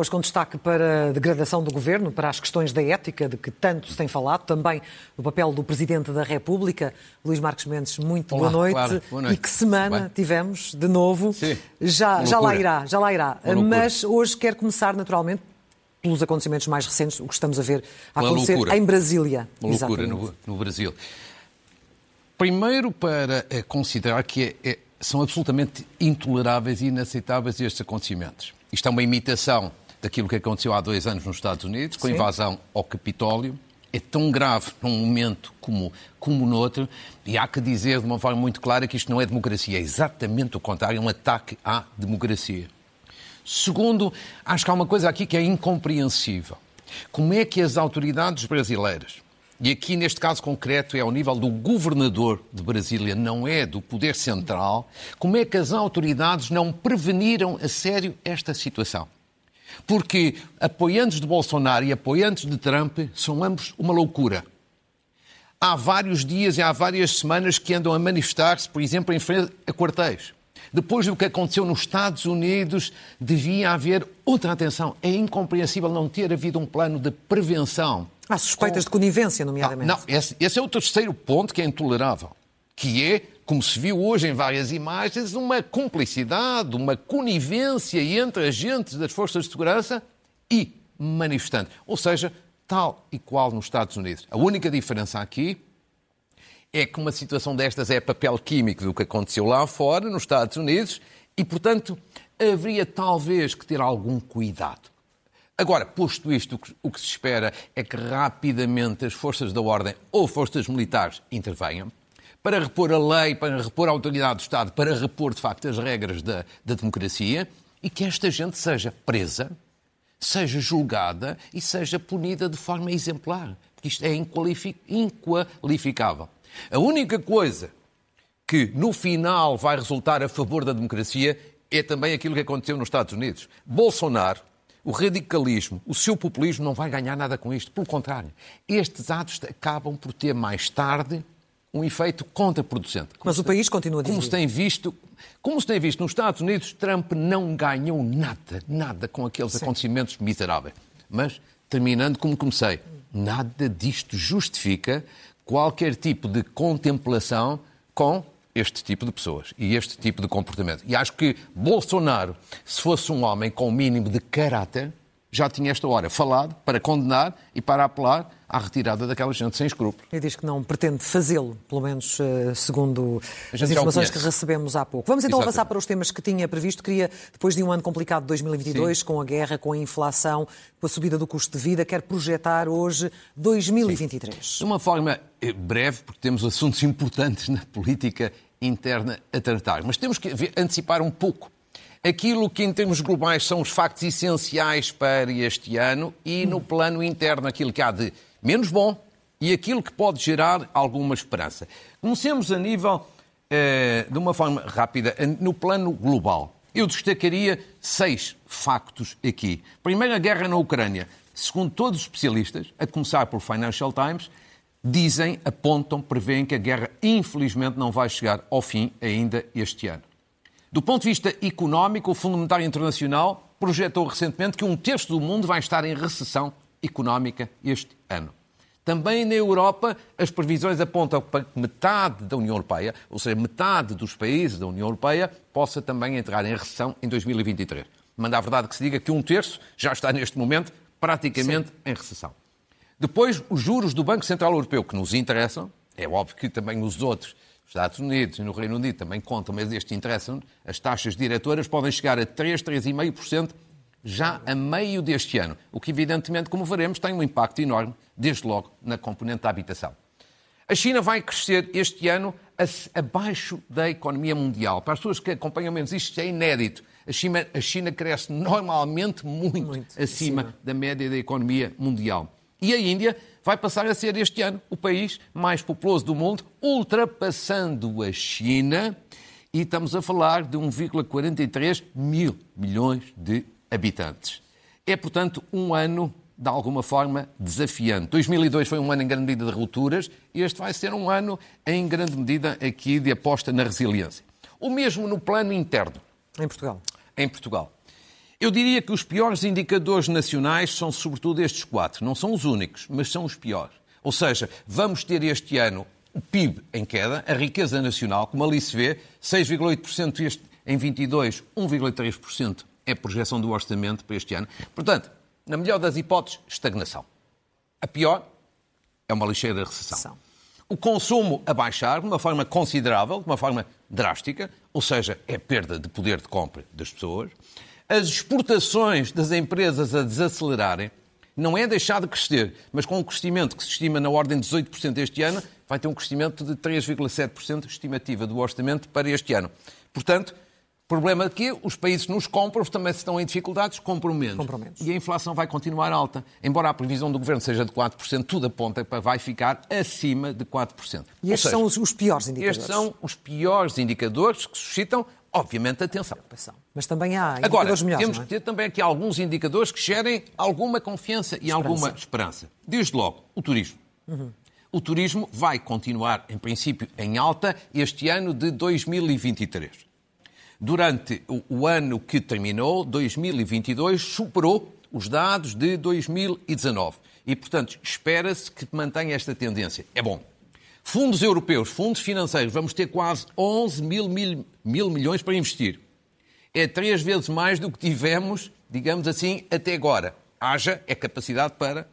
Hoje com destaque para a degradação do governo, para as questões da ética, de que tanto se tem falado, também o papel do Presidente da República. Luís Marcos Mendes, muito Olá, boa, noite. claro, boa noite. E que semana tivemos, de novo. Sim, já, já lá irá, já lá irá. Mas hoje quero começar, naturalmente, pelos acontecimentos mais recentes, o que estamos a ver a acontecer loucura. em Brasília. Uma loucura no, no Brasil. Primeiro, para eh, considerar que é- é- são absolutamente intoleráveis e inaceitáveis estes acontecimentos. Isto é uma imitação daquilo que aconteceu há dois anos nos Estados Unidos, com a invasão ao Capitólio. É tão grave num momento como, como noutro, e há que dizer de uma forma muito clara que isto não é democracia, é exatamente o contrário, é um ataque à democracia. Segundo, acho que há uma coisa aqui que é incompreensível. Como é que as autoridades brasileiras, e aqui neste caso concreto é ao nível do governador de Brasília, não é do poder central, como é que as autoridades não preveniram a sério esta situação? Porque apoiantes de Bolsonaro e apoiantes de Trump são ambos uma loucura. Há vários dias e há várias semanas que andam a manifestar-se, por exemplo, em frente a quartéis. Depois do que aconteceu nos Estados Unidos, devia haver outra atenção. É incompreensível não ter havido um plano de prevenção. Há suspeitas de conivência, Ah, nomeadamente. não, esse, esse é o terceiro ponto que é intolerável, que é, como se viu hoje em várias imagens, uma cumplicidade, uma conivência entre agentes das forças de segurança e manifestantes. Ou seja, tal e qual nos Estados Unidos. A única diferença aqui é que uma situação destas é papel químico do que aconteceu lá fora, nos Estados Unidos, e, portanto, haveria talvez que ter algum cuidado. Agora, posto isto, o que- se espera é que rapidamente as forças da ordem ou forças militares intervenham para repor a lei, para repor a autoridade do Estado, para repor, de facto, as regras da, da democracia e que esta gente seja presa, seja julgada e seja punida de forma exemplar. Porque isto é inqualifi- inqualificável. A única coisa que no final vai resultar a favor da democracia é também aquilo que aconteceu nos Estados Unidos. Bolsonaro, o radicalismo, o seu populismo não vai ganhar nada com isto. Pelo contrário, estes atos acabam por ter mais tarde um efeito contraproducente. Mas o país continua Como se tem visto, como se tem visto nos Estados Unidos, Trump não ganhou nada, nada com aqueles acontecimentos miseráveis. Mas, terminando como comecei, nada disto justifica qualquer tipo de contemplação com este tipo de pessoas e este tipo de comportamento. E acho que Bolsonaro, se fosse um homem com o mínimo de caráter, já tinha esta hora falado para condenar e para apelar à retirada daquela gente sem escrúpulos. E diz que não pretende fazê-lo, pelo menos eh, segundo as informações que recebemos há pouco. Vamos então Exatamente. avançar para os temas que tinha previsto. Queria, depois de um ano complicado de 2022, com a guerra, com a inflação, com a subida do custo de vida, quer projetar hoje 2023. De uma forma eh, breve, porque temos assuntos importantes na política interna a tratar, mas temos que antecipar um pouco aquilo que, em termos globais, são os factos essenciais para este ano e, no plano interno, aquilo que há de menos bom e aquilo que pode gerar alguma esperança. Comecemos a nível, eh, de uma forma rápida, eh, no plano global. Eu destacaria seis factos aqui. Primeiro, a guerra na Ucrânia. Segundo todos os especialistas, a começar pelo Financial Times, dizem, apontam, prevêem que a guerra, infelizmente, não vai chegar ao fim ainda este ano. Do ponto de vista económico, o Fundo Monetário Internacional projetou recentemente que um terço do mundo vai estar em recessão económica este ano. Também na Europa, as previsões apontam para que metade da União Europeia, ou seja, metade dos países da União Europeia, possa também entrar em recessão em 2023. Manda a verdade que se diga que um terço já está neste momento praticamente em recessão. Depois, os juros do Banco Central Europeu, que nos interessam, é óbvio que também os outros, Estados Unidos e no Reino Unido também contam, mas estes interessam, as taxas diretoras podem chegar a 3, 3,5% já a meio deste ano, o que evidentemente, como veremos, tem um impacto enorme, desde logo, na componente da habitação. A China vai crescer este ano abaixo da economia mundial. Para as pessoas que acompanham menos isto, é inédito. A China, a China cresce normalmente muito, Muito acima acima. da média da economia mundial. E a Índia vai passar a ser este ano o país mais populoso do mundo, ultrapassando a China, e estamos a falar de 1,43 mil milhões de habitantes. É, portanto, um ano, de alguma forma, desafiante. 2002 foi um ano em grande medida de rupturas, e este vai ser um ano, em grande medida, aqui de aposta na resiliência. O mesmo no plano interno Em Portugal. em Portugal. Eu diria que os piores indicadores nacionais são sobretudo estes quatro. Não são os únicos, mas são os piores. Ou seja, vamos ter este ano o PIB em queda, a riqueza nacional, como ali se vê, 6,8% este, em 22, 1,3% é a projeção do orçamento para este ano. Portanto, na melhor das hipóteses, estagnação. A pior é uma ligeira recessão. O consumo a baixar de uma forma considerável, de uma forma drástica, ou seja, é perda de poder de compra das pessoas. As exportações das empresas a desacelerarem, não é deixar de crescer, mas com um crescimento que se estima na ordem de 18% este ano, vai ter um crescimento de 3,7% estimativa do orçamento para este ano. Portanto, problema aqui, os países nos compram, também se estão em dificuldades, compram menos. compram menos. E a inflação vai continuar alta. Embora a previsão do governo seja de 4%, tudo aponta para vai ficar acima de 4%. E estes seja, são os, os piores indicadores? Estes são os piores indicadores que suscitam obviamente, atenção. Mas também há Agora, melhores, temos é? que ter também aqui alguns indicadores que gerem alguma confiança e esperança. alguma esperança. Desde logo, o turismo. Uhum. O turismo vai continuar, em princípio, em alta este ano de 2023. Durante o ano que terminou, 2022, superou os dados de 2019. E, portanto, espera-se que mantenha esta tendência. É bom. Fundos europeus, fundos financeiros, vamos ter quase 11 mil, mil, mil milhões para investir. É três vezes mais do que tivemos, digamos assim, até agora. Haja é capacidade para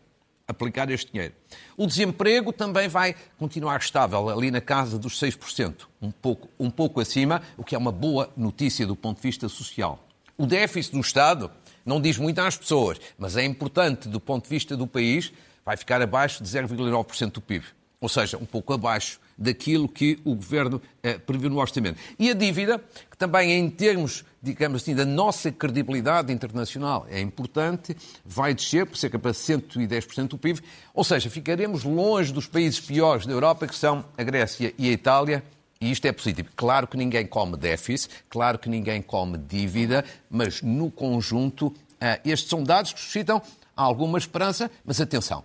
aplicar este dinheiro. O desemprego também vai continuar estável, ali na casa dos 6%, um pouco, um pouco acima, o que é uma boa notícia do ponto de vista social. O déficit do Estado não diz muito às pessoas, mas é importante do ponto de vista do país, vai ficar abaixo de 0,9% do PIB ou seja, um pouco abaixo daquilo que o Governo eh, previu no orçamento. E a dívida, que também em termos, digamos assim, da nossa credibilidade internacional é importante, vai descer por cerca para 110% do PIB, ou seja, ficaremos longe dos países piores da Europa, que são a Grécia e a Itália, e isto é positivo. Claro que ninguém come déficit, claro que ninguém come dívida, mas no conjunto, eh, estes são dados que suscitam alguma esperança, mas atenção,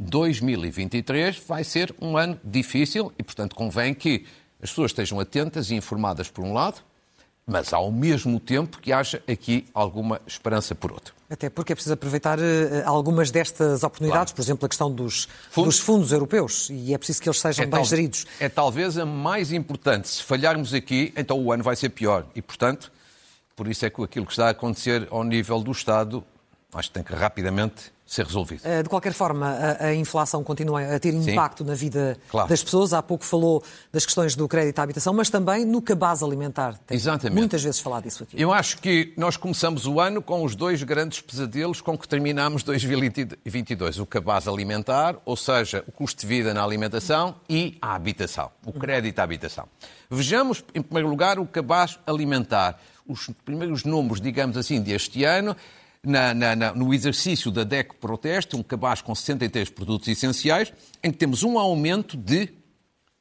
2023 vai ser um ano difícil e, portanto, convém que as pessoas estejam atentas e informadas por um lado, mas ao mesmo tempo que haja aqui alguma esperança por outro. Até porque é preciso aproveitar uh, algumas destas oportunidades, claro. por exemplo, a questão dos fundos. dos fundos. europeus, e é preciso que eles sejam é bem tal, geridos. É talvez a mais importante. Se falharmos aqui, então o ano vai ser pior. E, portanto, por isso é que aquilo que está a acontecer ao nível do Estado, acho que tem que rapidamente ser resolvido. Eh, de qualquer forma, a, a inflação continua a ter impacto Sim, na vida claro. das pessoas. Há pouco falou das questões do crédito à habitação, mas também no cabaz alimentar. Tem Exatamente. muitas vezes falado disso aqui. Eu acho que nós começamos o ano com os dois grandes pesadelos com que terminamos 2022. O cabaz alimentar, ou seja, o custo de vida na alimentação e a habitação, o crédito à habitação. Vejamos, em primeiro lugar, o cabaz alimentar. Os primeiros números, digamos assim, deste ano na, na, na, no exercício da DEC Proteste, um cabaz com 63 produtos essenciais, em que temos um aumento de,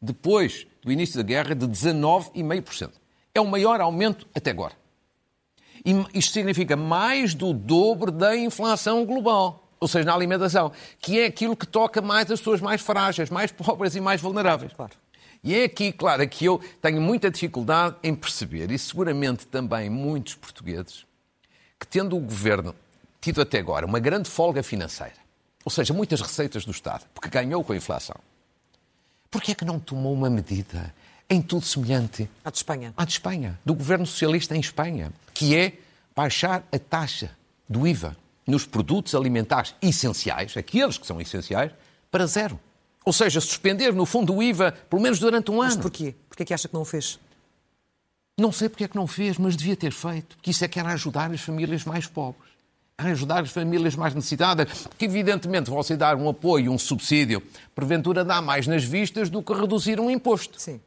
depois do início da guerra, de 19,5%. É o maior aumento até agora. E isto significa mais do dobro da inflação global, ou seja, na alimentação, que é aquilo que toca mais as pessoas mais frágeis, mais pobres e mais vulneráveis. Claro. E é aqui, claro, que eu tenho muita dificuldade em perceber, e seguramente também muitos portugueses, que, tendo o governo tido até agora uma grande folga financeira, ou seja, muitas receitas do Estado, porque ganhou com a inflação, porquê é que não tomou uma medida em tudo semelhante à de Espanha? À de Espanha, do governo socialista em Espanha, que é baixar a taxa do IVA nos produtos alimentares essenciais, aqueles que são essenciais, para zero. Ou seja, suspender, no fundo, o IVA, pelo menos durante um Mas ano. Mas porquê? Porquê é que acha que não o fez? Não sei porque é que não fez, mas devia ter feito, porque isso é que era ajudar as famílias mais pobres. Ajudar as famílias mais necessitadas, porque evidentemente você dar um apoio, um subsídio, porventura dá mais nas vistas do que reduzir um imposto. Sim.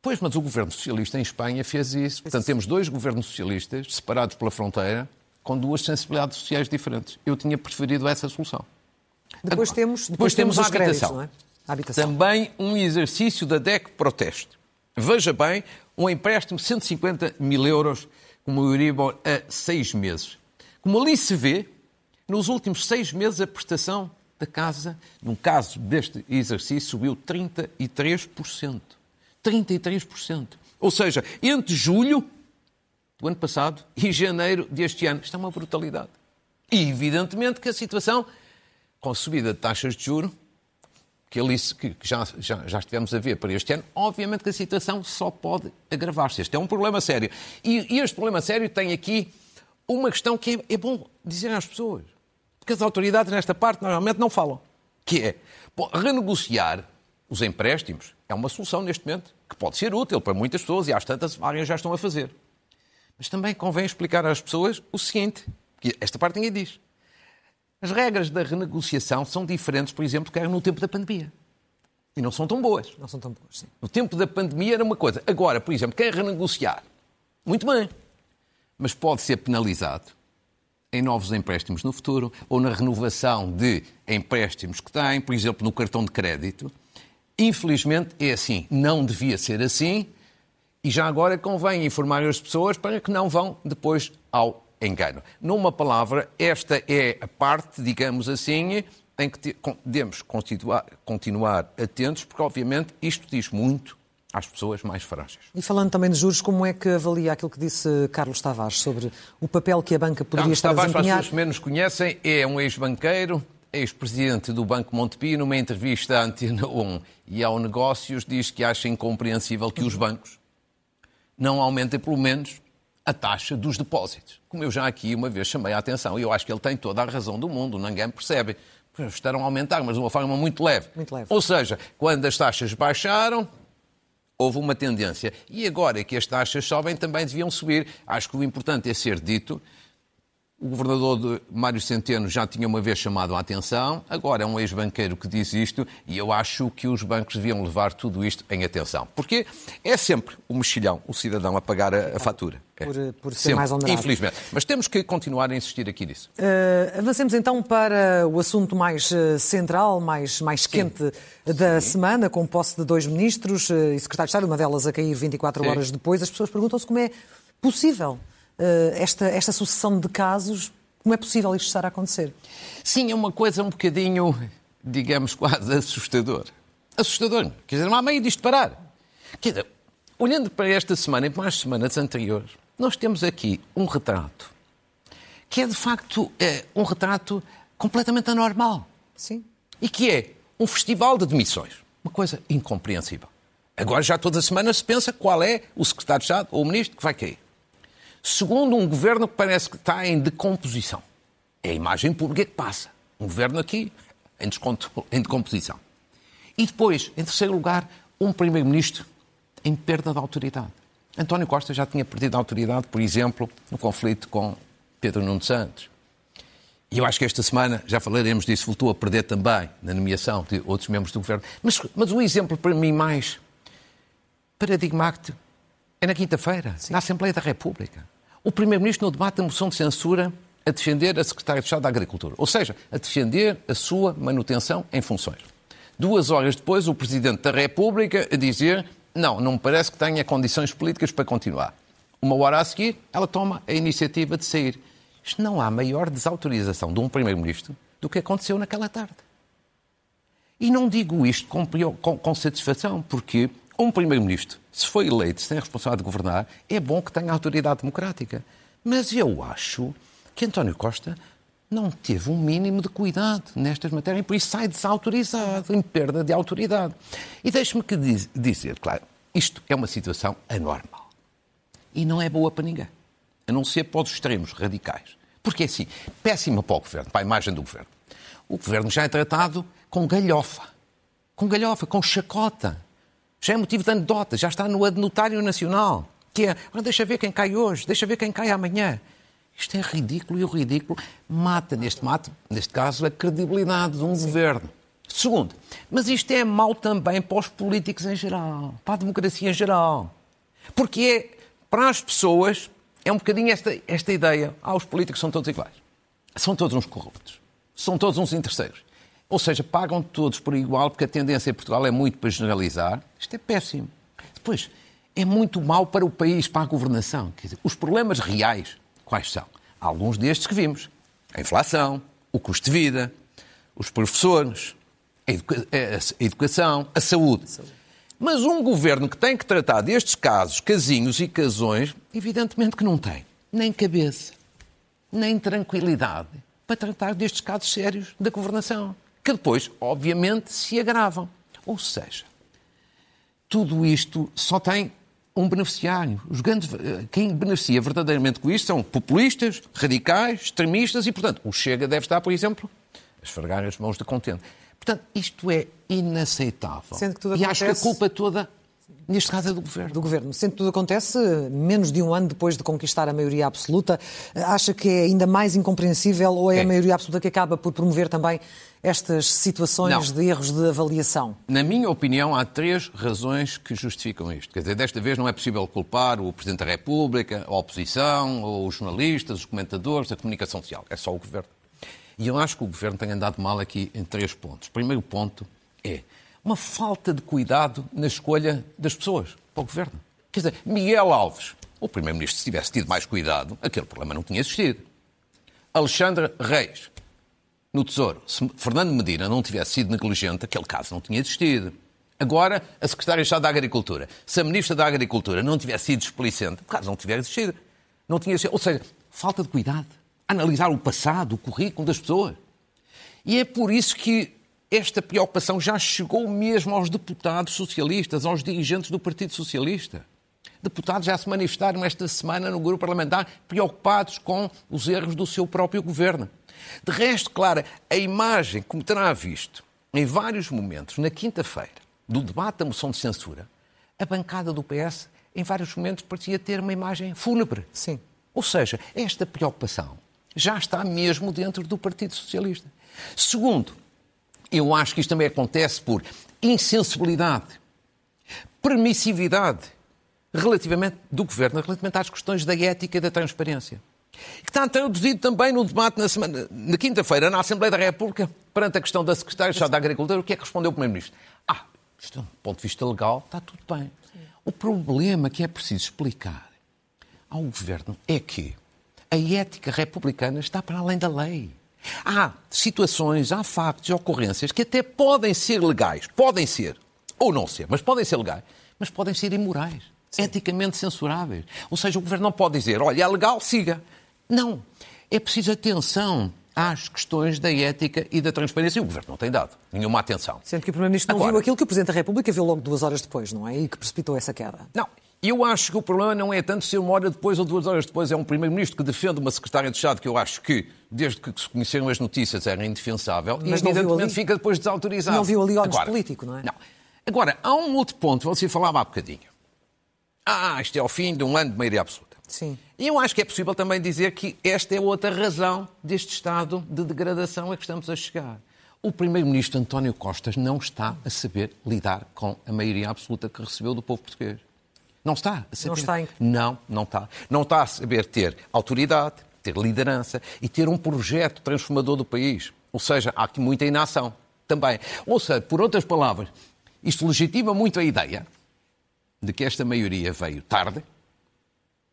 Pois, mas o governo socialista em Espanha fez isso. Portanto, temos dois governos socialistas separados pela fronteira, com duas sensibilidades sociais diferentes. Eu tinha preferido essa solução. Depois temos, depois, depois temos, temos a habitação. Créditos, é? a habitação. Também um exercício da DEC Proteste. Veja bem, um empréstimo de 150 mil euros, como o Euribor, a seis meses. Como ali se vê, nos últimos seis meses a prestação da casa, num caso deste exercício, subiu 33%. 33%. Ou seja, entre julho do ano passado e janeiro deste ano. Isto é uma brutalidade. E, evidentemente, que a situação, com a subida de taxas de juros, que, ele, que já, já, já estivemos a ver para este ano, obviamente que a situação só pode agravar-se. Este é um problema sério. E, e, este problema sério tem aqui uma questão que é, é bom dizer às pessoas. Porque as autoridades nesta parte normalmente não falam. Que é, bom, renegociar os empréstimos é uma solução neste momento que pode ser útil para muitas pessoas e às tantas várias já estão a fazer. Mas também convém explicar às pessoas o seguinte, que esta parte ninguém diz. As regras da renegociação são diferentes, por exemplo, que eram no tempo da pandemia. E não são tão boas. Não são tão boas, sim. No tempo da pandemia era uma coisa. Agora, por exemplo, quem renegociar, muito bem, mas pode ser penalizado em novos empréstimos no futuro ou na renovação de empréstimos que têm, por exemplo, no cartão de crédito. Infelizmente é assim. Não devia ser assim. E já agora convém informar as pessoas para que não vão depois ao engano. Numa palavra, esta é a parte, digamos assim, em que devemos continuar, atentos, porque obviamente isto diz muito às pessoas mais frágeis. E falando também de juros, como é que avalia aquilo que disse Carlos Tavares sobre o papel que a banca poderia Carlos estar Tavares, a desempenhar? para as pessoas que menos conhecem, é um ex-banqueiro, ex-presidente do Banco Montepio, numa entrevista à Antena 1 e ao Negócios, diz que acha incompreensível que os bancos não aumentem pelo menos a taxa dos depósitos. Como eu já aqui uma vez chamei a atenção, e eu acho que ele tem toda a razão do mundo, ninguém percebe. Estarão a aumentar, mas de uma forma muito leve. Muito leve. Ou seja, quando as taxas baixaram, houve uma tendência. E agora que as taxas sobem, também deviam subir. Acho que o importante é ser dito. O governador Mário Centeno já tinha uma vez chamado a atenção, agora é um ex-banqueiro que diz isto e eu acho que os bancos deviam levar tudo isto em atenção. Porque é sempre o mexilhão, o cidadão, a pagar a, a fatura. É. Por, por ser Sempre, mais onerado. Infelizmente. Mas temos que continuar a insistir aqui nisso. Uh, avancemos então para o assunto mais uh, central, mais, mais quente da Sim. semana, com posse de dois ministros uh, e secretário de Estado, uma delas a cair 24 Sim. horas depois. As pessoas perguntam-se como é possível esta, esta sucessão de casos, como é possível isto estar a acontecer? Sim, é uma coisa um bocadinho, digamos, quase assustador. Assustador. Quer dizer, não há meio disto parar. Quer dizer, olhando para esta semana e para as semanas anteriores, nós temos aqui um retrato que é, de facto, é um retrato completamente anormal. Sim. E que é um festival de demissões. Uma coisa incompreensível. Agora, já todas as semanas se pensa qual é o secretário de Estado ou o ministro que vai cair. Segundo, um governo que parece que está em decomposição. É a imagem pública que passa. Um governo aqui em, em decomposição. E depois, em terceiro lugar, um primeiro-ministro em perda de autoridade. António Costa já tinha perdido a autoridade, por exemplo, no conflito com Pedro Nuno Santos. E eu acho que esta semana, já falaremos disso, voltou a perder também na nomeação de outros membros do governo. Mas, mas o exemplo para mim mais paradigmático é na quinta-feira, na Assembleia da República. O Primeiro-Ministro, no debate da moção de censura, a defender a Secretária de Estado da Agricultura. Ou seja, a defender a sua manutenção em funções. Duas horas depois, o Presidente da República a dizer não, não me parece que tenha condições políticas para continuar. Uma hora a seguir, ela toma a iniciativa de sair. Isto não há maior desautorização de um Primeiro-Ministro do que aconteceu naquela tarde. E não digo isto com, com, com satisfação, porque um Primeiro-Ministro, se foi eleito, se tem a responsabilidade de governar, é bom que tenha autoridade democrática. Mas eu acho que António Costa não teve um mínimo de cuidado nestas matérias e por isso sai desautorizado, em perda de autoridade. E deixe-me que diz, dizer, claro, isto é uma situação anormal. E não é boa para ninguém. A não ser para os extremos radicais. Porque assim, péssima para o governo, para a imagem do governo. O governo já é tratado com galhofa. Com galhofa, com chacota. Já é motivo de anedota, já está no adenutário nacional. Que é, deixa ver quem cai hoje, deixa ver quem cai amanhã. Isto é ridículo e o ridículo mata, neste, mato, neste caso, a credibilidade de um Sim. governo. Segundo, mas isto é mau também para os políticos em geral, para a democracia em geral. Porque é, para as pessoas, é um bocadinho esta, esta ideia. Ah, os políticos são todos iguais. São todos uns corruptos. São todos uns interesseiros. Ou seja, pagam todos por igual, porque a tendência em Portugal é muito para generalizar. Isto é péssimo. Depois, é muito mau para o país, para a governação. Quer dizer, os problemas reais Quais são? Alguns destes que vimos. A inflação, o custo de vida, os professores, a, educa a educação, a saúde. Mas um governo que tem que tratar destes casos, casinhos e casões, evidentemente que não tem nem cabeça, nem tranquilidade para tratar destes casos sérios da governação, que depois, obviamente, se agravam. Ou seja, tudo isto só tem um beneficiário. Os grandes, quem beneficia verdadeiramente com isto são populistas, radicais, extremistas e, portanto, o Chega deve estar, por exemplo, a esfregar as mãos de contente. Portanto, isto é inaceitável. Sendo que tudo e acontece... acho que a culpa toda, neste caso, é do Governo. Do Governo. Sendo que tudo acontece menos de um ano depois de conquistar a maioria absoluta, acha que é ainda mais incompreensível ou é É. a maioria absoluta que acaba por promover também estas situações Não. de erros de avaliação? Na minha opinião, há três razões que justificam isto. Quer dizer, desta vez não é possível culpar o Presidente da República, a oposição, ou os jornalistas, os comentadores, a comunicação social. É só o Governo. E eu acho que o Governo tem andado mal aqui em três pontos. O primeiro ponto é uma falta de cuidado na escolha das pessoas para o Governo. Quer dizer, Miguel Alves, o Primeiro-Ministro, se tivesse tido mais cuidado, aquele problema não tinha existido. Alexandre Reis, no Tesouro, se Fernando Medina não tivesse sido negligente, aquele caso não tinha existido. Agora, a Secretária de Estado da Agricultura, se a Ministra da Agricultura não tivesse sido displicente, o caso não tivesse existido. Não tinha existido. Ou seja, falta de cuidado. Analisar o passado, o currículo das pessoas. E é por isso que esta preocupação já chegou mesmo aos deputados socialistas, aos dirigentes do Partido Socialista. Deputados já se manifestaram esta semana no grupo parlamentar preocupados com os erros do seu próprio governo. De resto, claro, a imagem, como terá visto em vários momentos, na quinta-feira, do debate da moção de censura, a bancada do PS, em vários momentos, parecia ter uma imagem fúnebre. Sim. Ou seja, esta preocupação já está mesmo dentro do Partido Socialista. Segundo, eu acho que isto também acontece por insensibilidade, permissividade relativamente do governo, relativamente às questões da ética e da transparência. Que está traduzido também no debate na, semana, na quinta-feira na Assembleia da República, perante a questão da Secretária de Estado da Agricultura, o que é que respondeu o Primeiro-Ministro? Ah, isto, do ponto de vista legal, está tudo bem. O problema que é preciso explicar ao Governo é que a ética republicana está para além da lei. Há situações, há factos e ocorrências que até podem ser legais, podem ser, ou não ser, mas podem ser legais, mas podem ser imorais, eticamente censuráveis. Ou seja, o Governo não pode dizer, olha, é legal, siga. Não. É preciso atenção às questões da ética e da transparência e o Governo não tem dado nenhuma atenção. Sendo que o Primeiro-Ministro não Agora- viu aquilo que o Presidente da República viu logo duas horas depois, não é? E que precipitou essa queda. Não. Eu acho que o problema não é tanto ser uma hora depois ou duas horas depois. É um Primeiro-Ministro que defende uma Secretária de Estado que eu acho que, desde que se conheceram as notícias, era indefensável Mas e, evidentemente, ali- fica depois desautorizado. Não viu ali ónus Agora- político, não é? Não. Agora, há um outro ponto, você falava há bocadinho. Ah, isto é o fim de um ano de maioria absoluta. Sim. E eu acho que é possível também dizer que esta é outra razão deste estado de degradação a que estamos a chegar. O Primeiro-Ministro António Costa não está a saber lidar com a maioria absoluta que recebeu do povo português. Não está a saber. Não está em- Não, não está. Não está a saber ter autoridade, ter liderança e ter um projeto transformador do país. Ou seja, há aqui muita inação também. Ou seja, por outras palavras, isto legitima muito a ideia de que esta maioria veio tarde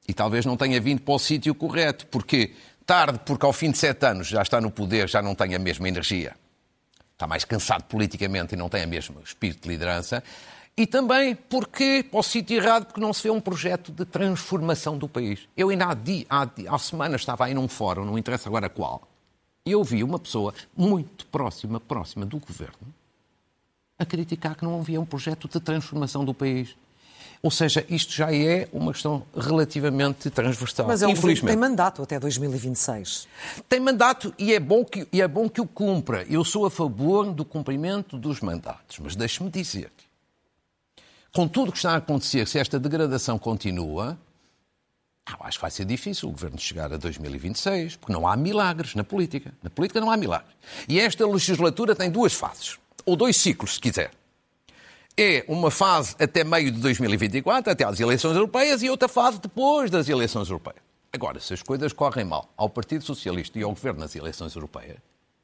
e talvez não tenha vindo para o sítio correto. Porque tarde, porque ao fim de sete anos já está no poder, já não tem a mesma energia. Está mais cansado politicamente e não tem o mesmo espírito de liderança. E também porque, para o sítio errado, porque não se vê um projeto de transformação do país. Eu ainda há, dia, há, há semanas estava aí num fórum, não interessa agora qual, e eu vi uma pessoa muito próxima, próxima do governo, a criticar que não havia um projeto de transformação do país. Ou seja, isto já é uma questão relativamente transversal. Mas é um Infelizmente. tem mandato até 2026. Tem mandato e é, bom que, e é bom que o cumpra. Eu sou a favor do cumprimento dos mandatos, mas deixe-me dizer com tudo o que está a acontecer, se esta degradação continua, acho que vai ser difícil o governo chegar a 2026, porque não há milagres na política. Na política não há milagres. E esta legislatura tem duas fases, ou dois ciclos, se quiser. É uma fase até meio de 2024, até às eleições europeias, e outra fase depois das eleições europeias. Agora, se as coisas correm mal ao Partido Socialista e ao Governo nas eleições europeias,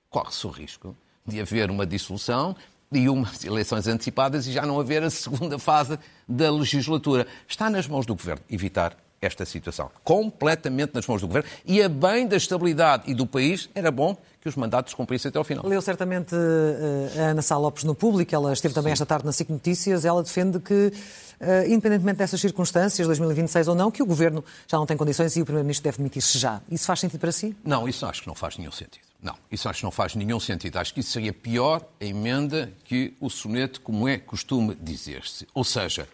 corre-se o risco de haver uma dissolução e umas eleições antecipadas e já não haver a segunda fase da legislatura. Está nas mãos do Governo evitar esta situação. Completamente nas mãos do governo. E a bem da estabilidade e do país, era bom que os mandatos cumprissem até ao final. Leu certamente uh, a Ana Sá Lopes no público, ela esteve também Sim. esta tarde na SIC Notícias, ela defende que, uh, independentemente dessas circunstâncias, 2026 ou não, que o Governo já não tem condições e o Primeiro-Ministro deve demitir-se já. Isso faz sentido para si? Não, isso acho que não faz nenhum sentido. Não, isso acho que não faz nenhum sentido. Acho que isso seria pior a emenda que o soneto, como é costume dizer-se. Ou seja,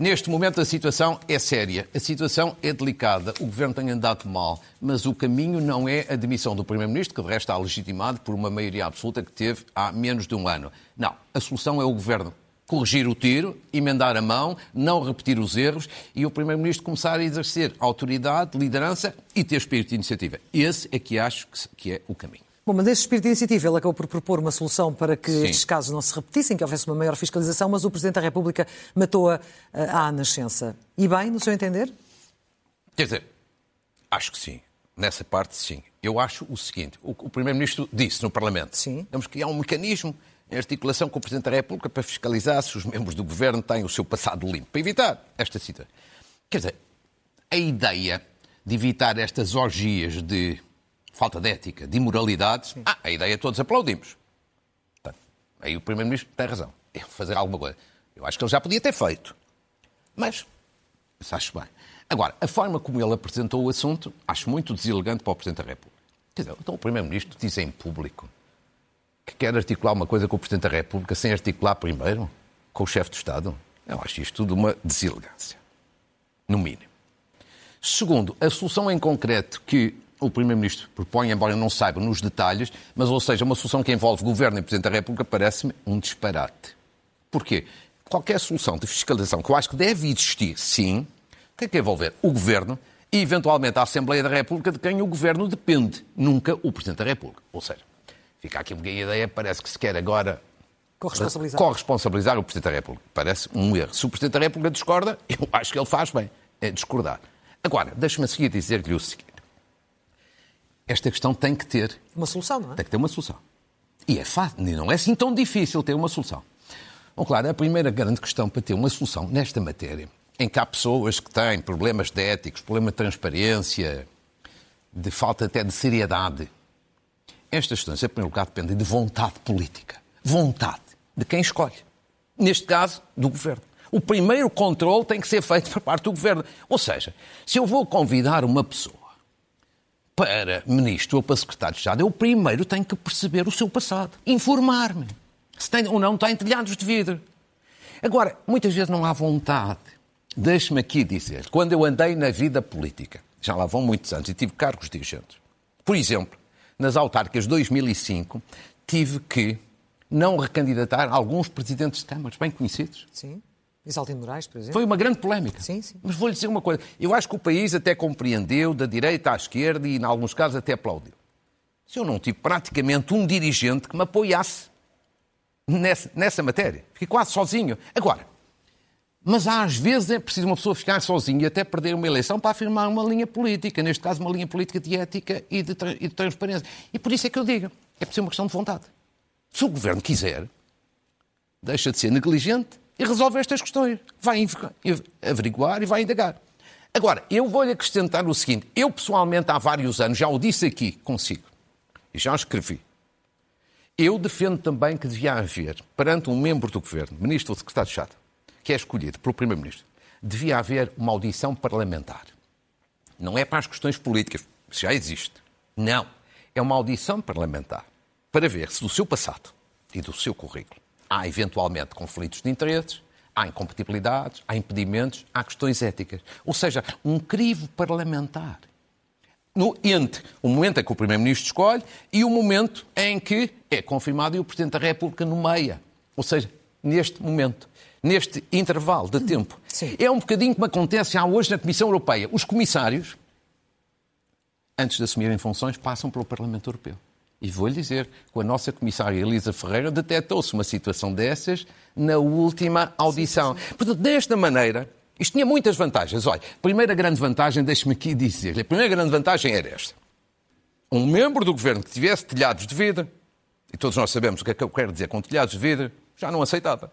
Neste momento a situação é séria, a situação é delicada, o governo tem andado mal, mas o caminho não é a demissão do Primeiro-Ministro, que de resto está legitimado por uma maioria absoluta que teve há menos de um ano. Não, a solução é o governo corrigir o tiro, emendar a mão, não repetir os erros e o Primeiro-Ministro começar a exercer autoridade, liderança e ter espírito de iniciativa. Esse é que acho que é o caminho. Bom, mas esse espírito de iniciativa, ele acabou por propor uma solução para que Sim. estes casos não se repetissem, que houvesse uma maior fiscalização, mas o Presidente da República matou-a à nascença. E bem, no seu entender? Quer dizer, acho que sim. Nessa parte, sim. Eu acho o seguinte: o, o Primeiro-Ministro disse no Parlamento sim. temos que criar um mecanismo em articulação com o Presidente da República para fiscalizar se os membros do Governo têm o seu passado limpo, para evitar esta situação. Quer dizer, a ideia de evitar estas orgias de falta de ética, de imoralidade, ah, a ideia todos aplaudimos. Portanto, aí o Primeiro-Ministro tem razão. É fazer alguma coisa. Eu acho que ele já podia ter feito. Mas, isso acho bem. Agora, a forma como ele apresentou o assunto, acho muito deselegante para o Presidente da República. Quer dizer, então o Primeiro-Ministro diz em público que quer articular uma coisa com o Presidente da República sem articular primeiro com o chefe de Estado. Eu acho isto tudo uma deselegância. No mínimo. Segundo, a solução em concreto que o Primeiro-Ministro propõe, embora eu não saiba nos detalhes, mas, ou seja, uma solução que envolve Governo e Presidente da República parece-me um disparate. Porquê? Qualquer solução de fiscalização que eu acho que deve existir, sim, tem que envolver o Governo e, eventualmente, a Assembleia da República, de quem o Governo depende, nunca o Presidente da República. Ou seja, fica aqui uma ideia, parece que se quer agora corresponsabilizar. corresponsabilizar o Presidente da República. Parece um erro. Se o Presidente da República discorda, eu acho que ele faz bem, é discordar. Agora, deixe-me a seguir dizer-lhe o seguinte esta questão tem que ter uma solução, não é? Tem que ter uma solução. E é fácil, não é assim tão difícil ter uma solução. Bom, claro, a primeira grande questão para ter uma solução nesta matéria, em que há pessoas que têm problemas de éticos, problema de transparência, de falta até de seriedade, estas questões, em primeiro lugar, dependem de vontade política. Vontade de quem escolhe. Neste caso, do governo. O primeiro controle tem que ser feito por parte do governo. Ou seja, se eu vou convidar uma pessoa para ministro ou para secretário de Estado, eu primeiro tenho que perceber o seu passado, informar-me se tem ou não tem telhados de vidro. Agora, muitas vezes não há vontade. Deixe-me aqui dizer, quando eu andei na vida política, já lá vão muitos anos e tive cargos dirigentes. Por exemplo, nas autárquicas de 2005, tive que não recandidatar alguns presidentes de câmaras bem conhecidos. Sim. Isaltino Moraes, por exemplo. Foi uma grande polémica. Sim, sim. Mas vou-lhe dizer uma coisa. Eu acho que o país até compreendeu, da direita à esquerda, e em alguns casos até aplaudiu. Se eu não tive praticamente um dirigente que me apoiasse nessa, nessa matéria. Fiquei quase sozinho. Agora, mas às vezes é preciso uma pessoa ficar sozinha e até perder uma eleição para afirmar uma linha política, neste caso uma linha política de ética e de, e de transparência. E por isso é que eu digo, é preciso uma questão de vontade. Se o governo quiser, deixa de ser negligente e resolve estas questões. Vai averiguar e vai indagar. Agora, eu vou-lhe acrescentar o seguinte: eu pessoalmente há vários anos já o disse aqui consigo e já escrevi. Eu defendo também que devia haver, perante um membro do governo, ministro ou secretário de Estado, que é escolhido pelo primeiro-ministro, devia haver uma audição parlamentar. Não é para as questões políticas, já existe. Não. É uma audição parlamentar para ver se do seu passado e do seu currículo há eventualmente conflitos de interesses, há incompatibilidades, há impedimentos, há questões éticas. Ou seja, um crivo parlamentar. No, entre o momento em que o Primeiro-Ministro escolhe e o momento em que é confirmado e o Presidente da República nomeia. Ou seja, neste momento, neste intervalo de tempo. Sim. É um bocadinho como acontece já hoje na Comissão Europeia. Os comissários, antes de assumirem funções, passam pelo Parlamento Europeu. E vou-lhe dizer, com a nossa comissária Elisa Ferreira, detectou-se uma situação dessas na última audição. Sim, sim. Portanto, desta maneira, isto tinha muitas vantagens. Olha, a primeira grande vantagem, deixe-me aqui dizer, a primeira grande vantagem era esta. Um membro do governo que tivesse telhados de vidro, e todos nós sabemos o que é que eu quero dizer com telhados de vidro, já não aceitava.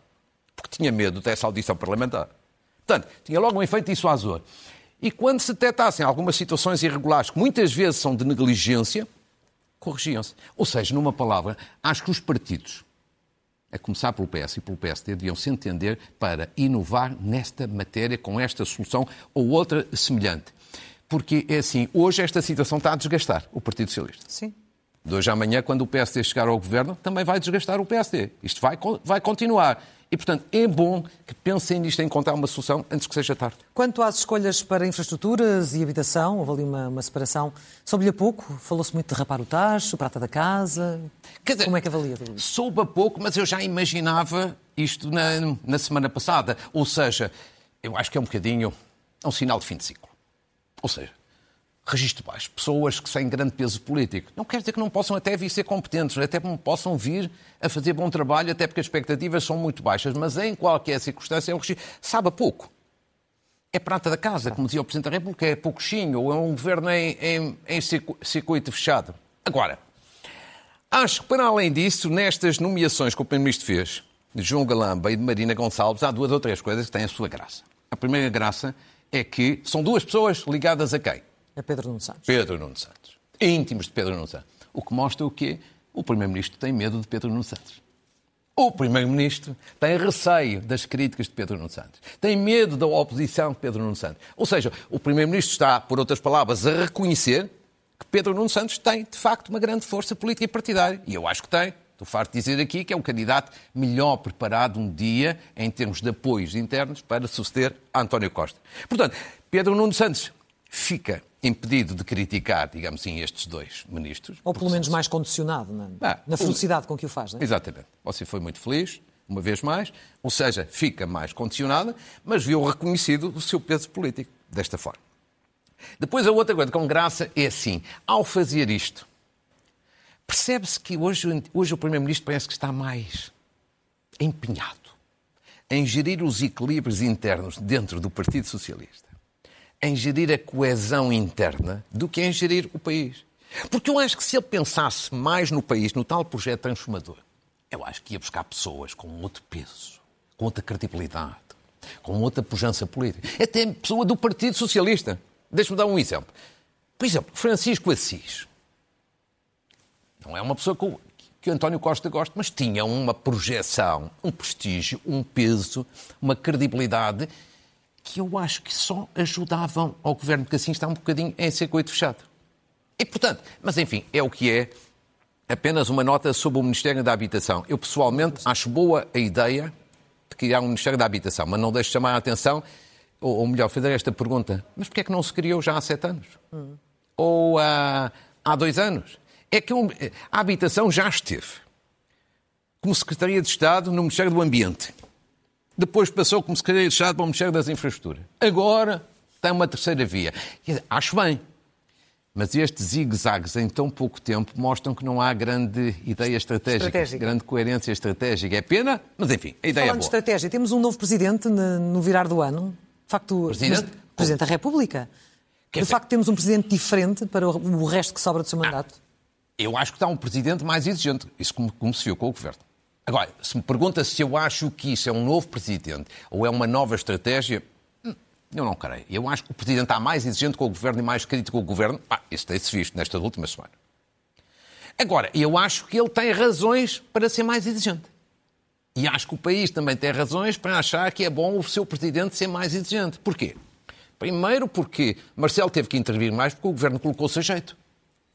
Porque tinha medo dessa audição parlamentar. Portanto, tinha logo um efeito dissuasor. e quando se detectassem algumas situações irregulares, que muitas vezes são de negligência, corrigiam-se. Ou seja, numa palavra, acho que os partidos, a começar pelo PS e pelo PSD, deviam se entender para inovar nesta matéria com esta solução ou outra semelhante. Porque é assim, hoje esta situação está a desgastar o Partido Socialista. Sim. De hoje à amanhã, quando o PSD chegar ao governo, também vai desgastar o PSD. Isto vai, vai continuar. E, portanto, é bom que pensem nisto, em encontrar uma solução antes que seja tarde. Quanto às escolhas para infraestruturas e habitação, houve ali uma, uma separação. Soube-lhe a pouco? Falou-se muito de rapar o tacho, prata da casa. Dizer, Como é que avalia tudo isso? Soube a pouco, mas eu já imaginava isto na, na semana passada. Ou seja, eu acho que é um bocadinho é um sinal de fim de ciclo. Ou seja, registro baixo, pessoas que sem grande peso político. Não quer dizer que não possam até vir ser competentes, até possam vir a fazer bom trabalho, até porque as expectativas são muito baixas, mas em qualquer circunstância é um registro. Sabe pouco. É prata da casa, como dizia o Presidente da República, é pouquinho, ou é um governo em, em, em circuito fechado. Agora, acho que para além disso, nestas nomeações que o Primeiro-Ministro fez, de João Galamba e de Marina Gonçalves, há duas ou três coisas que têm a sua graça. A primeira graça é que são duas pessoas ligadas a quem? A Pedro Nuno Santos. Pedro Nuno Santos. Íntimos de Pedro Nuno Santos. O que mostra o quê? O Primeiro-Ministro tem medo de Pedro Nuno Santos. O Primeiro-Ministro tem receio das críticas de Pedro Nuno Santos. Tem medo da oposição de Pedro Nuno Santos. Ou seja, o Primeiro-Ministro está, por outras palavras, a reconhecer que Pedro Nuno Santos tem, de facto, uma grande força política e partidária. E eu acho que tem. Estou farto de dizer aqui que é o candidato melhor preparado um dia, em termos de apoios internos, para suceder António Costa. Portanto, Pedro Nuno Santos fica impedido de criticar, digamos assim, estes dois ministros. Ou pelo menos mais condicionado na, ah, na felicidade com que o faz, não é? Exatamente. Você foi muito feliz, uma vez mais, ou seja, fica mais condicionada, mas viu reconhecido o seu peso político, desta forma. Depois, a outra coisa com graça é assim, ao fazer isto, percebe-se que hoje, hoje o Primeiro-Ministro parece que está mais empenhado em gerir os equilíbrios internos dentro do Partido Socialista em gerir a coesão interna do que em gerir o país. Porque eu acho que se ele pensasse mais no país, no tal projeto transformador, eu acho que ia buscar pessoas com outro peso, com outra credibilidade, com outra pujança política. Até pessoa do Partido Socialista. Deixa-me dar um exemplo. Por exemplo, Francisco Assis. Não é uma pessoa que, que António Costa gosta, mas tinha uma projeção, um prestígio, um peso, uma credibilidade que eu acho que só ajudavam ao governo, porque assim está um bocadinho em circuito fechado. E, portanto, mas enfim, é o que é. Apenas uma nota sobre o Ministério da Habitação. Eu, pessoalmente, acho boa a ideia de criar um Ministério da Habitação, mas não deixo chamar a atenção, ou, ou melhor, fazer esta pergunta: mas porquê é que não se criou já há sete anos? Hum. Ou há, há dois anos? É que a habitação já esteve como Secretaria de Estado no Ministério do Ambiente depois passou como secretário de Estado para o Ministério das Infraestruturas. Agora tem uma terceira via. Acho bem. Mas estes zigue-zagues em tão pouco tempo mostram que não há grande ideia estratégica, estratégica, grande coerência estratégica. É pena, mas enfim, a ideia Falando é boa. de estratégia, temos um novo presidente no virar do ano. De facto, presidente, presidente da República. de facto, temos um presidente diferente para o resto que sobra do seu mandato. Ah, eu acho que está um presidente mais exigente. Isso como, como se viu com o governo. Agora, se me pergunta se eu acho que isso é um novo presidente ou é uma nova estratégia, hum, eu não creio. Eu acho que o presidente está mais exigente com o governo e mais crítico com o governo. Ah, isso tem-se visto nesta última semana. Agora, eu acho que ele tem razões para ser mais exigente. E acho que o país também tem razões para achar que é bom o seu presidente ser mais exigente. Porquê? Primeiro porque Marcelo teve que intervir mais porque o governo colocou-se a jeito.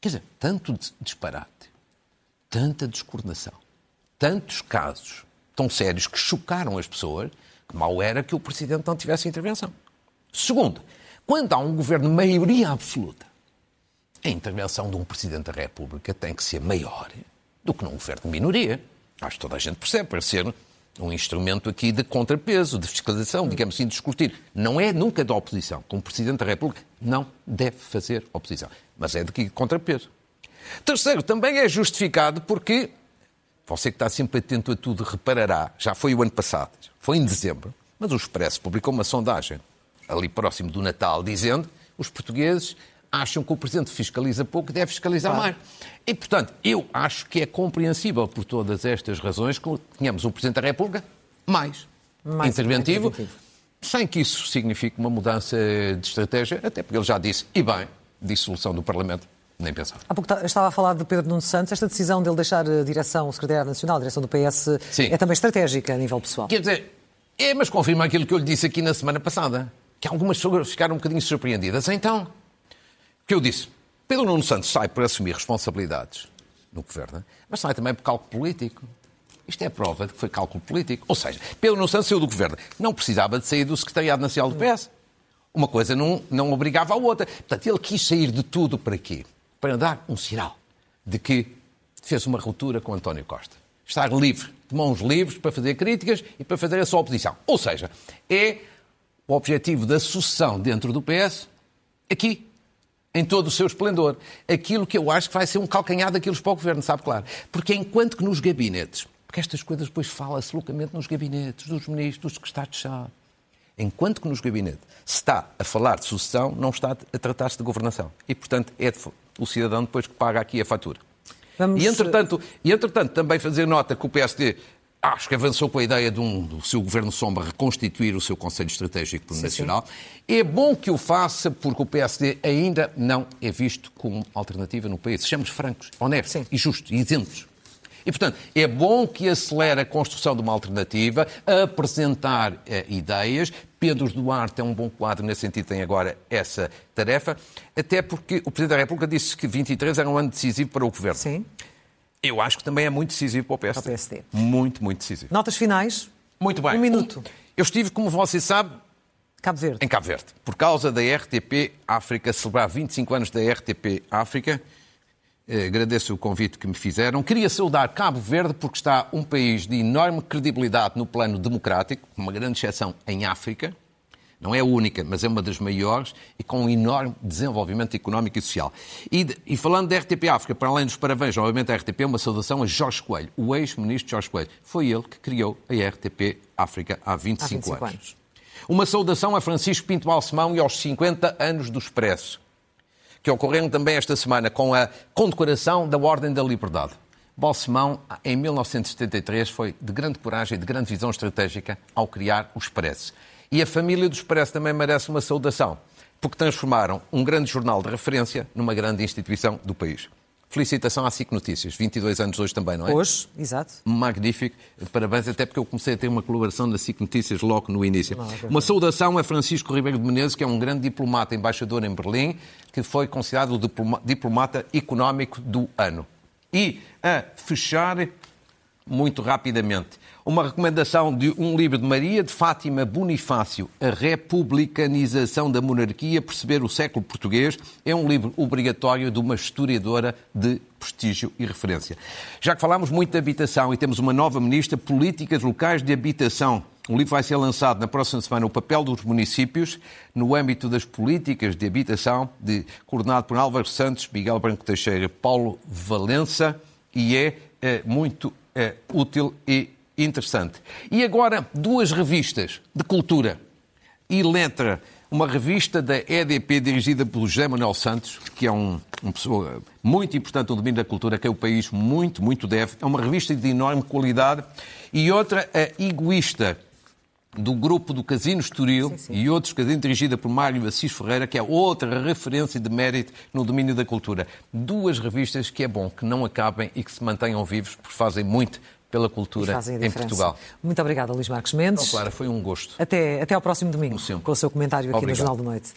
Quer dizer, tanto disparate, tanta descoordenação tantos casos tão sérios que chocaram as pessoas que mal era que o Presidente não tivesse intervenção. Segundo, quando há um governo de maioria absoluta, a intervenção de um Presidente da República tem que ser maior do que num governo de minoria. Acho que toda a gente percebe, para ser um instrumento aqui de contrapeso, de fiscalização, digamos assim, de discutir. Não é nunca da oposição. Como Presidente da República, não deve fazer oposição. Mas é de contrapeso. Terceiro, também é justificado porque você que está sempre atento a tudo reparará, já foi o ano passado, foi em dezembro, mas o Expresso publicou uma sondagem ali próximo do Natal dizendo os portugueses acham que o Presidente fiscaliza pouco e deve fiscalizar claro. mais. E, portanto, eu acho que é compreensível por todas estas razões que tenhamos um Presidente da República mais, mais interventivo, interventivo, sem que isso signifique uma mudança de estratégia, até porque ele já disse, e bem, dissolução do Parlamento, nem pensar. Há pouco estava a falar de Pedro Nuno Santos. Esta decisão dele deixar a direção, o secretário nacional, a direção do PS, Sim. é também estratégica a nível pessoal. Quer dizer, é, mas confirma aquilo que eu lhe disse aqui na semana passada, que algumas pessoas ficaram um bocadinho surpreendidas. Então, o que eu disse? Pedro Nuno Santos sai por assumir responsabilidades no governo, mas sai também por cálculo político. Isto é prova de que foi cálculo político. Ou seja, Pedro Nuno Santos saiu do governo. Não precisava de sair do Secretariado Nacional do PS. Uma coisa não, não obrigava a outra. Portanto, ele quis sair de tudo para quê? Para dar um sinal de que fez uma ruptura com António Costa. Estar livre, de mãos livres, para fazer críticas e para fazer a sua oposição. Ou seja, é o objetivo da sucessão dentro do PS aqui, em todo o seu esplendor. Aquilo que eu acho que vai ser um calcanhar daqueles para o governo, sabe claro. Porque enquanto que nos gabinetes, porque estas coisas depois fala-se loucamente nos gabinetes, dos ministros, dos secretários de Estado, enquanto que nos gabinetes se está a falar de sucessão, não está a tratar-se de governação. E, portanto, é o cidadão depois que paga aqui a fatura. Vamos... E, entretanto, e, entretanto, também fazer nota que o PSD acho que avançou com a ideia de um, do seu governo sombra reconstituir o seu Conselho Estratégico Nacional. É bom que o faça porque o PSD ainda não é visto como alternativa no país. Sejamos francos, honestos sim. e justos e isentos. E, portanto, é bom que acelere a construção de uma alternativa, apresentar eh, ideias. Pedro Duarte é um bom quadro, nesse sentido tem agora essa tarefa, até porque o Presidente da República disse que 23 era um ano decisivo para o Governo. Sim. Eu acho que também é muito decisivo para o PSD. Para o PSD. Muito, muito decisivo. Notas finais? Muito bem. Um minuto. Eu estive, como você sabe, Cabo Verde. em Cabo Verde, por causa da RTP África, celebrar 25 anos da RTP África. Eh, agradeço o convite que me fizeram. Queria saudar Cabo Verde porque está um país de enorme credibilidade no plano democrático, uma grande exceção em África. Não é a única, mas é uma das maiores e com um enorme desenvolvimento económico e social. E, e falando da RTP África, para além dos parabéns, obviamente, à RTP, uma saudação a Jorge Coelho, o ex-ministro Jorge Coelho. Foi ele que criou a RTP África há 25, há 25 anos. anos. Uma saudação a Francisco Pinto Balsemão e aos 50 anos do Expresso, que ocorreram também esta semana com a condecoração da Ordem da Liberdade. Balsemão, em 1973, foi de grande coragem e de grande visão estratégica ao criar o Expresso. E a família do Expresso também merece uma saudação, porque transformaram um grande jornal de referência numa grande instituição do país. Felicitação à SIC Notícias, 22 anos hoje também, não é? Hoje, exato. Magnífico, parabéns, até porque eu comecei a ter uma colaboração na SIC Notícias logo no início. Não, uma saudação a Francisco Ribeiro de Menezes, que é um grande diplomata, embaixador em Berlim, que foi considerado o diplomata económico do ano. E a fechar, muito rapidamente, uma recomendação de um livro de Maria de Fátima Bonifácio, A Republicanização da Monarquia, Perceber o Século Português, é um livro obrigatório de uma historiadora de prestígio e referência. Já que falámos muito de habitação e temos uma nova ministra, Políticas Locais de Habitação. O livro vai ser lançado na próxima semana, O Papel dos Municípios, no âmbito das políticas de habitação, de, coordenado por Álvaro Santos, Miguel Branco Teixeira, Paulo Valença, e é, é muito é, útil e interessante. E agora, duas revistas de cultura e letra. Uma revista da EDP dirigida pelo José Manuel Santos, que é um, uma pessoa muito importante no domínio da cultura, que é o país muito, muito deve. É uma revista de enorme qualidade. E outra, a Egoísta, do grupo do Casino Estoril sim, sim. e outros casinos dirigida por Mário Assis Ferreira, que é outra referência de mérito no domínio da cultura. Duas revistas que é bom que não acabem e que se mantenham vivos, porque fazem muito pela cultura em Portugal. Muito obrigada, Luís Marcos Mendes. Oh, Clara, foi um gosto. Até, até ao próximo domingo, com o seu comentário aqui Obrigado. no Jornal da Noite.